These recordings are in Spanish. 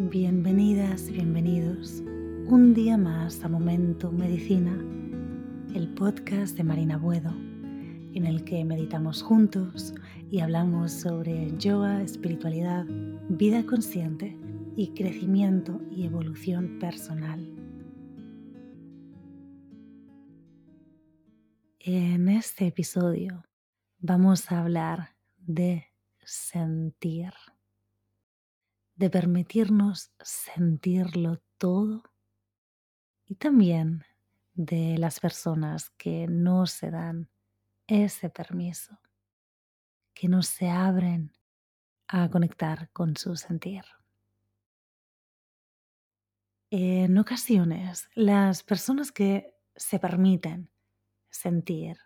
Bienvenidas bienvenidos un día más a Momento Medicina, el podcast de Marina Buedo, en el que meditamos juntos y hablamos sobre yoga, espiritualidad, vida consciente y crecimiento y evolución personal. En este episodio vamos a hablar de sentir de permitirnos sentirlo todo y también de las personas que no se dan ese permiso, que no se abren a conectar con su sentir. En ocasiones, las personas que se permiten sentir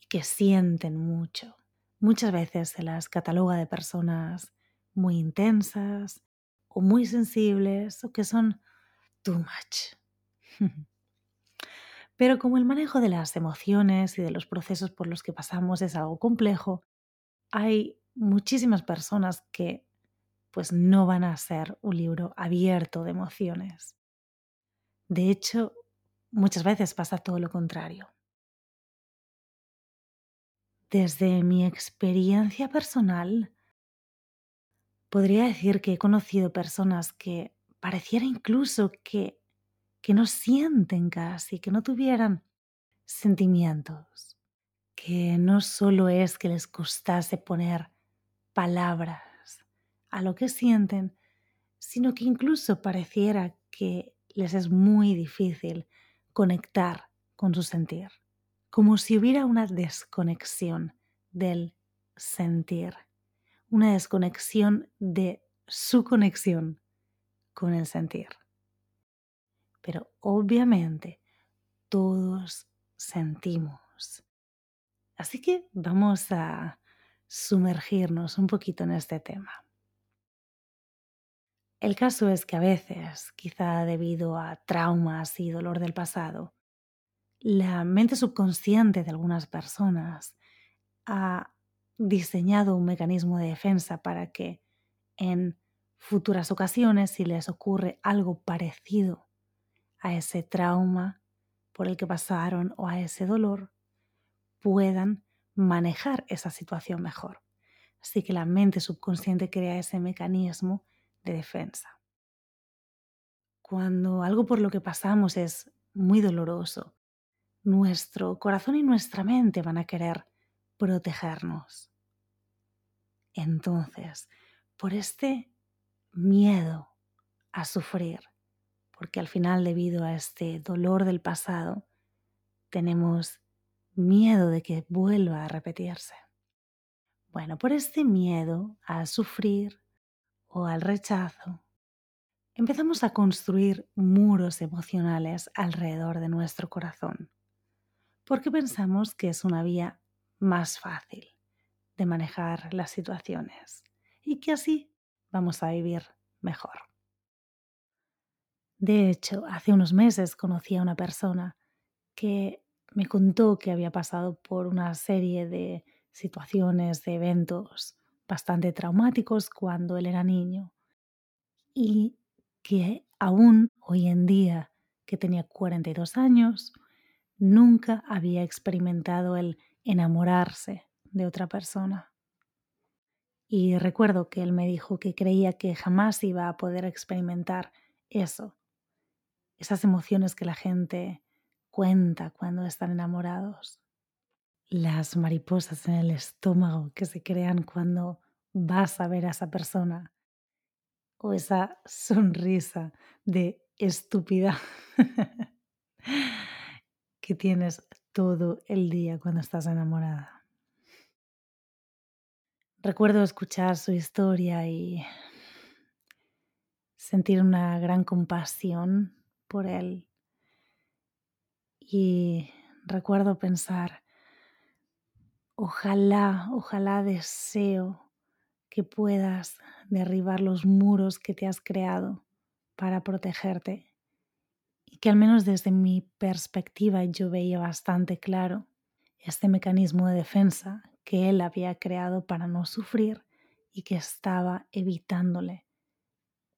y que sienten mucho, muchas veces se las cataloga de personas muy intensas o muy sensibles o que son too much. Pero como el manejo de las emociones y de los procesos por los que pasamos es algo complejo, hay muchísimas personas que pues no van a ser un libro abierto de emociones. De hecho, muchas veces pasa todo lo contrario. Desde mi experiencia personal, podría decir que he conocido personas que pareciera incluso que, que no sienten casi, que no tuvieran sentimientos, que no solo es que les costase poner palabras a lo que sienten, sino que incluso pareciera que les es muy difícil conectar con su sentir, como si hubiera una desconexión del sentir una desconexión de su conexión con el sentir. Pero obviamente todos sentimos. Así que vamos a sumergirnos un poquito en este tema. El caso es que a veces, quizá debido a traumas y dolor del pasado, la mente subconsciente de algunas personas ha diseñado un mecanismo de defensa para que en futuras ocasiones, si les ocurre algo parecido a ese trauma por el que pasaron o a ese dolor, puedan manejar esa situación mejor. Así que la mente subconsciente crea ese mecanismo de defensa. Cuando algo por lo que pasamos es muy doloroso, nuestro corazón y nuestra mente van a querer protegernos. Entonces, por este miedo a sufrir, porque al final debido a este dolor del pasado, tenemos miedo de que vuelva a repetirse. Bueno, por este miedo a sufrir o al rechazo, empezamos a construir muros emocionales alrededor de nuestro corazón, porque pensamos que es una vía más fácil de manejar las situaciones y que así vamos a vivir mejor. De hecho, hace unos meses conocí a una persona que me contó que había pasado por una serie de situaciones, de eventos bastante traumáticos cuando él era niño y que aún hoy en día, que tenía 42 años, nunca había experimentado el enamorarse de otra persona. Y recuerdo que él me dijo que creía que jamás iba a poder experimentar eso, esas emociones que la gente cuenta cuando están enamorados, las mariposas en el estómago que se crean cuando vas a ver a esa persona, o esa sonrisa de estúpida que tienes todo el día cuando estás enamorada. Recuerdo escuchar su historia y sentir una gran compasión por él. Y recuerdo pensar, ojalá, ojalá deseo que puedas derribar los muros que te has creado para protegerte y que al menos desde mi perspectiva yo veía bastante claro este mecanismo de defensa que él había creado para no sufrir y que estaba evitándole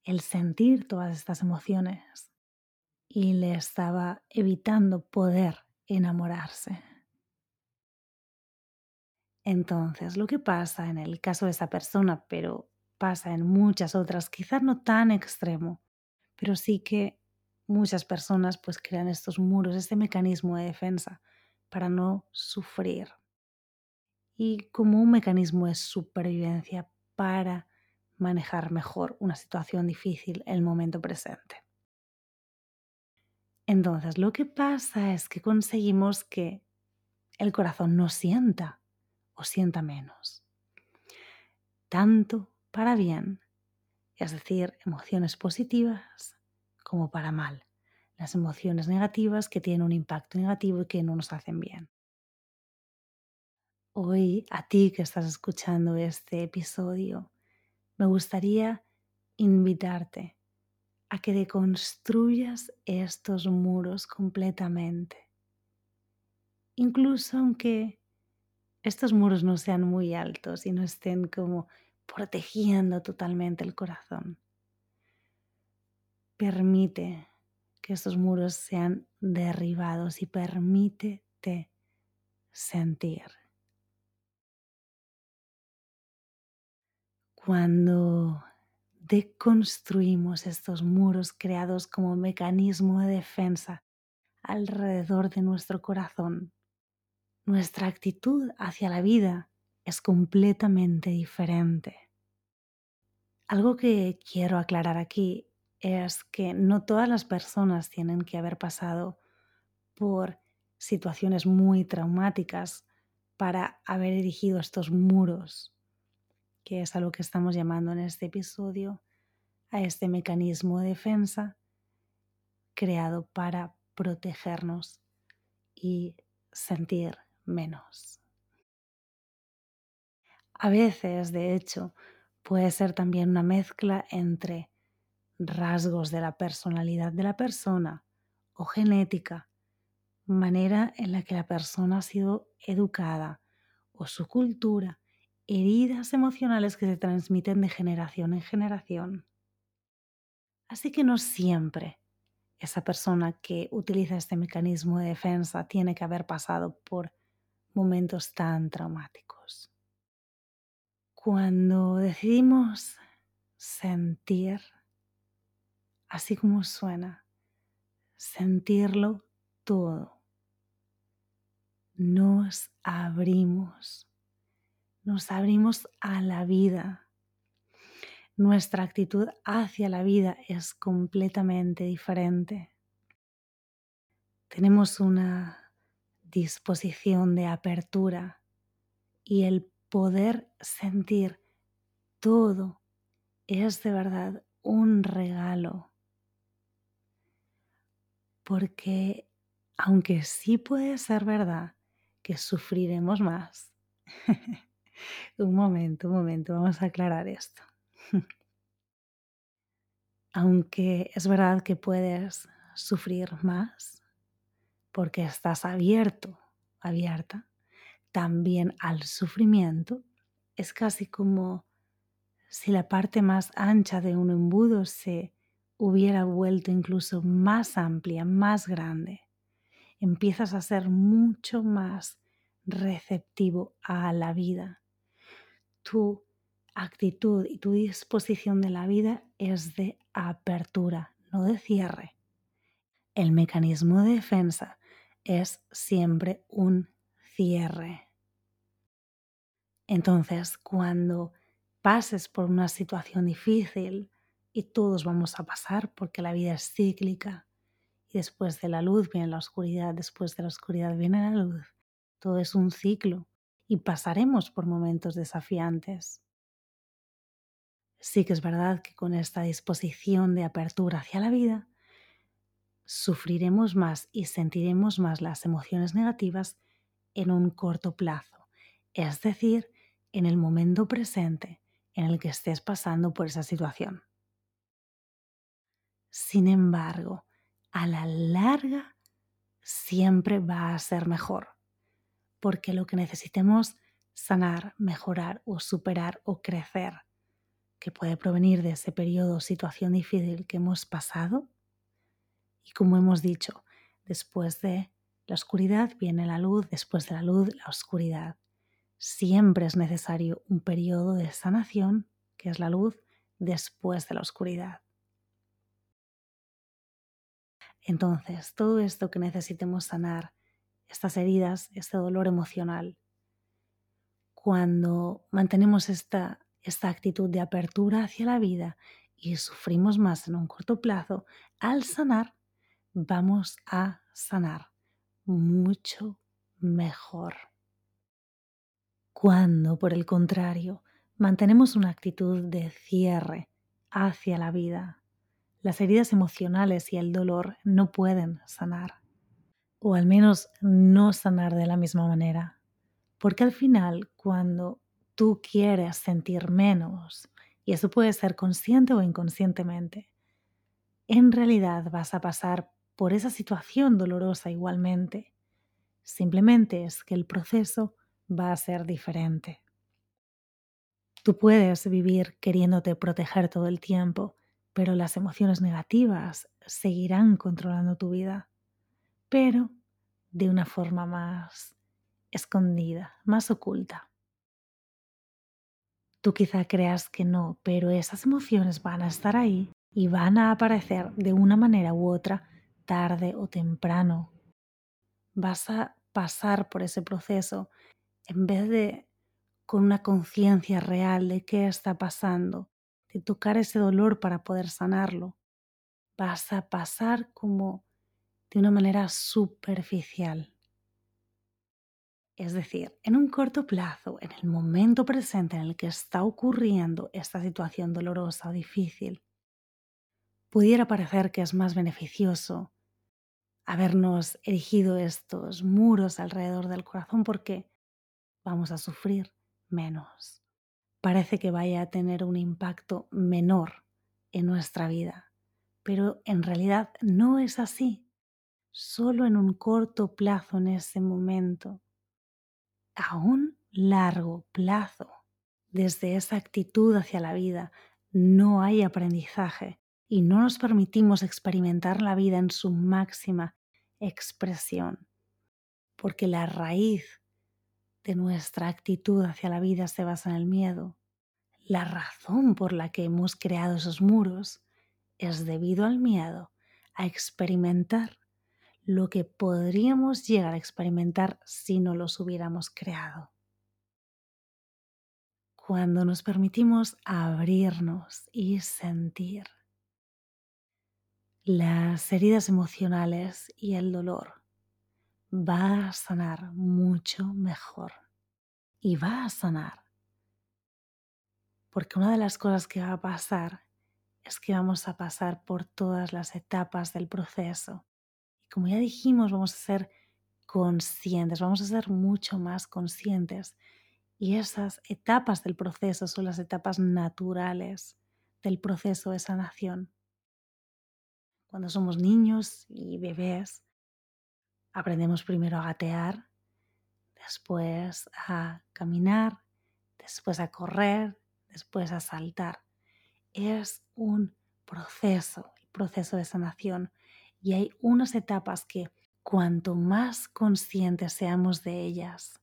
el sentir todas estas emociones y le estaba evitando poder enamorarse. Entonces, lo que pasa en el caso de esa persona, pero pasa en muchas otras, quizás no tan extremo, pero sí que muchas personas pues crean estos muros, este mecanismo de defensa para no sufrir. Y como un mecanismo de supervivencia para manejar mejor una situación difícil en el momento presente. Entonces, lo que pasa es que conseguimos que el corazón no sienta o sienta menos. Tanto para bien, es decir, emociones positivas, como para mal. Las emociones negativas que tienen un impacto negativo y que no nos hacen bien. Hoy, a ti que estás escuchando este episodio, me gustaría invitarte a que deconstruyas estos muros completamente. Incluso aunque estos muros no sean muy altos y no estén como protegiendo totalmente el corazón. Permite que estos muros sean derribados y permítete sentir. Cuando deconstruimos estos muros creados como mecanismo de defensa alrededor de nuestro corazón, nuestra actitud hacia la vida es completamente diferente. Algo que quiero aclarar aquí es que no todas las personas tienen que haber pasado por situaciones muy traumáticas para haber erigido estos muros que es a lo que estamos llamando en este episodio, a este mecanismo de defensa creado para protegernos y sentir menos. A veces, de hecho, puede ser también una mezcla entre rasgos de la personalidad de la persona o genética, manera en la que la persona ha sido educada o su cultura heridas emocionales que se transmiten de generación en generación. Así que no siempre esa persona que utiliza este mecanismo de defensa tiene que haber pasado por momentos tan traumáticos. Cuando decidimos sentir, así como suena, sentirlo todo, nos abrimos nos abrimos a la vida. Nuestra actitud hacia la vida es completamente diferente. Tenemos una disposición de apertura y el poder sentir todo es de verdad un regalo. Porque aunque sí puede ser verdad que sufriremos más, Un momento, un momento, vamos a aclarar esto. Aunque es verdad que puedes sufrir más porque estás abierto, abierta, también al sufrimiento, es casi como si la parte más ancha de un embudo se hubiera vuelto incluso más amplia, más grande. Empiezas a ser mucho más receptivo a la vida tu actitud y tu disposición de la vida es de apertura, no de cierre. El mecanismo de defensa es siempre un cierre. Entonces, cuando pases por una situación difícil, y todos vamos a pasar porque la vida es cíclica, y después de la luz viene la oscuridad, después de la oscuridad viene la luz, todo es un ciclo y pasaremos por momentos desafiantes. Sí que es verdad que con esta disposición de apertura hacia la vida, sufriremos más y sentiremos más las emociones negativas en un corto plazo, es decir, en el momento presente en el que estés pasando por esa situación. Sin embargo, a la larga siempre va a ser mejor porque lo que necesitemos sanar, mejorar o superar o crecer que puede provenir de ese periodo o situación difícil que hemos pasado. Y como hemos dicho, después de la oscuridad viene la luz, después de la luz la oscuridad. Siempre es necesario un periodo de sanación, que es la luz, después de la oscuridad. Entonces, todo esto que necesitemos sanar, estas heridas, este dolor emocional, cuando mantenemos esta, esta actitud de apertura hacia la vida y sufrimos más en un corto plazo, al sanar, vamos a sanar mucho mejor. Cuando, por el contrario, mantenemos una actitud de cierre hacia la vida, las heridas emocionales y el dolor no pueden sanar, o al menos no sanar de la misma manera, porque al final cuando tú quieres sentir menos, y eso puede ser consciente o inconscientemente, en realidad vas a pasar por esa situación dolorosa igualmente. Simplemente es que el proceso va a ser diferente. Tú puedes vivir queriéndote proteger todo el tiempo pero las emociones negativas seguirán controlando tu vida, pero de una forma más escondida, más oculta. Tú quizá creas que no, pero esas emociones van a estar ahí y van a aparecer de una manera u otra tarde o temprano. Vas a pasar por ese proceso en vez de con una conciencia real de qué está pasando, de tocar ese dolor para poder sanarlo. Vas a pasar como de una manera superficial. Es decir, en un corto plazo, en el momento presente en el que está ocurriendo esta situación dolorosa o difícil, pudiera parecer que es más beneficioso habernos erigido estos muros alrededor del corazón porque vamos a sufrir menos parece que vaya a tener un impacto menor en nuestra vida, pero en realidad no es así, solo en un corto plazo en ese momento, a un largo plazo. Desde esa actitud hacia la vida no hay aprendizaje y no nos permitimos experimentar la vida en su máxima expresión, porque la raíz de nuestra actitud hacia la vida se basa en el miedo. La razón por la que hemos creado esos muros es debido al miedo a experimentar lo que podríamos llegar a experimentar si no los hubiéramos creado. Cuando nos permitimos abrirnos y sentir las heridas emocionales y el dolor va a sanar mucho mejor. Y va a sanar. Porque una de las cosas que va a pasar es que vamos a pasar por todas las etapas del proceso. Como ya dijimos, vamos a ser conscientes, vamos a ser mucho más conscientes. Y esas etapas del proceso son las etapas naturales del proceso de sanación. Cuando somos niños y bebés, Aprendemos primero a gatear, después a caminar, después a correr, después a saltar. Es un proceso, el proceso de sanación. Y hay unas etapas que cuanto más conscientes seamos de ellas,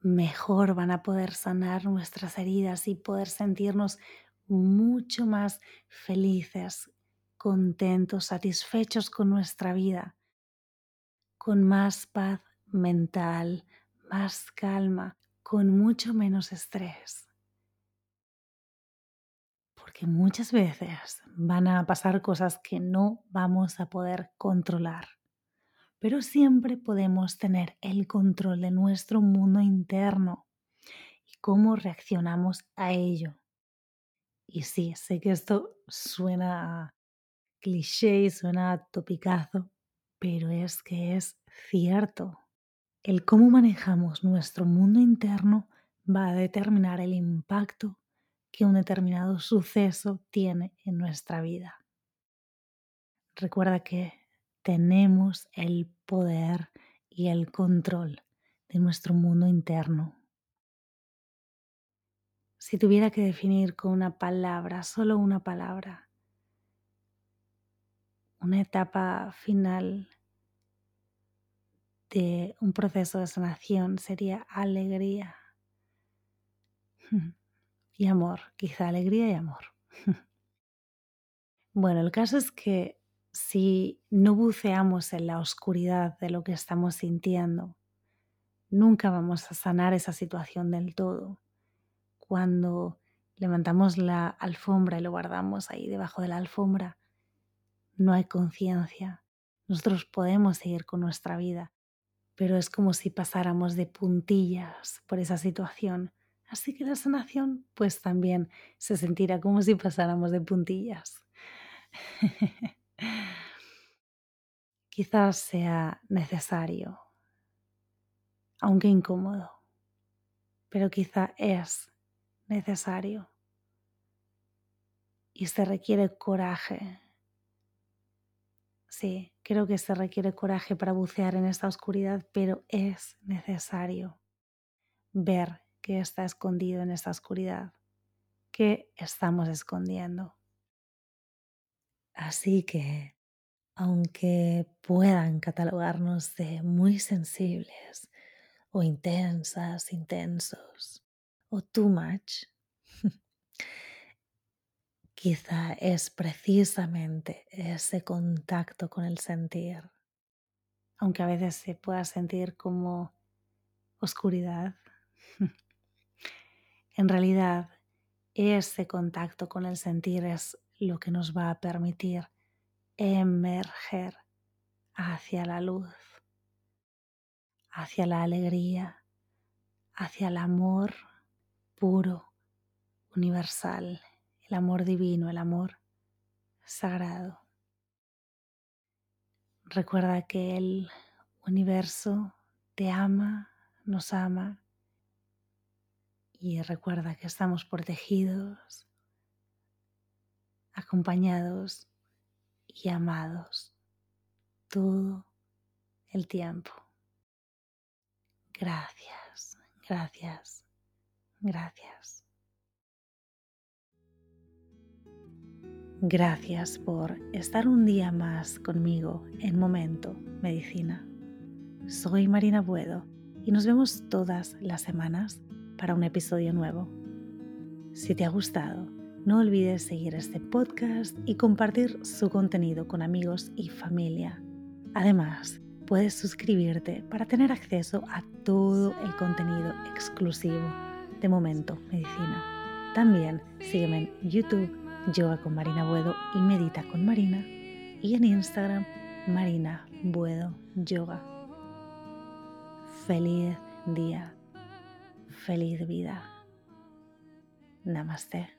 mejor van a poder sanar nuestras heridas y poder sentirnos mucho más felices, contentos, satisfechos con nuestra vida con más paz mental, más calma, con mucho menos estrés. Porque muchas veces van a pasar cosas que no vamos a poder controlar, pero siempre podemos tener el control de nuestro mundo interno y cómo reaccionamos a ello. Y sí, sé que esto suena cliché, suena topicazo, pero es que es cierto. El cómo manejamos nuestro mundo interno va a determinar el impacto que un determinado suceso tiene en nuestra vida. Recuerda que tenemos el poder y el control de nuestro mundo interno. Si tuviera que definir con una palabra, solo una palabra, una etapa final de un proceso de sanación sería alegría y amor, quizá alegría y amor. Bueno, el caso es que si no buceamos en la oscuridad de lo que estamos sintiendo, nunca vamos a sanar esa situación del todo. Cuando levantamos la alfombra y lo guardamos ahí debajo de la alfombra, no hay conciencia. Nosotros podemos seguir con nuestra vida, pero es como si pasáramos de puntillas por esa situación. Así que la sanación pues también se sentirá como si pasáramos de puntillas. Quizás sea necesario, aunque incómodo, pero quizá es necesario. Y se requiere coraje Sí, creo que se requiere coraje para bucear en esta oscuridad, pero es necesario ver qué está escondido en esta oscuridad, qué estamos escondiendo. Así que, aunque puedan catalogarnos de muy sensibles o intensas, intensos o too much, Quizá es precisamente ese contacto con el sentir, aunque a veces se pueda sentir como oscuridad. en realidad, ese contacto con el sentir es lo que nos va a permitir emerger hacia la luz, hacia la alegría, hacia el amor puro, universal el amor divino, el amor sagrado. Recuerda que el universo te ama, nos ama y recuerda que estamos protegidos, acompañados y amados todo el tiempo. Gracias, gracias, gracias. Gracias por estar un día más conmigo en Momento Medicina. Soy Marina Buedo y nos vemos todas las semanas para un episodio nuevo. Si te ha gustado, no olvides seguir este podcast y compartir su contenido con amigos y familia. Además, puedes suscribirte para tener acceso a todo el contenido exclusivo de Momento Medicina. También sígueme en YouTube Yoga con Marina Buedo y Medita con Marina. Y en Instagram, Marina Buedo Yoga. Feliz día, feliz vida. Namaste.